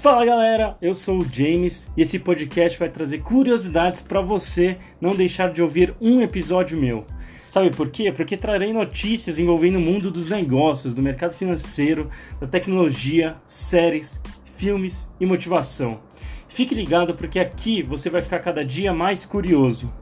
Fala galera, eu sou o James e esse podcast vai trazer curiosidades para você não deixar de ouvir um episódio meu. Sabe por quê? Porque trarei notícias envolvendo o mundo dos negócios, do mercado financeiro, da tecnologia, séries, filmes e motivação. Fique ligado porque aqui você vai ficar cada dia mais curioso.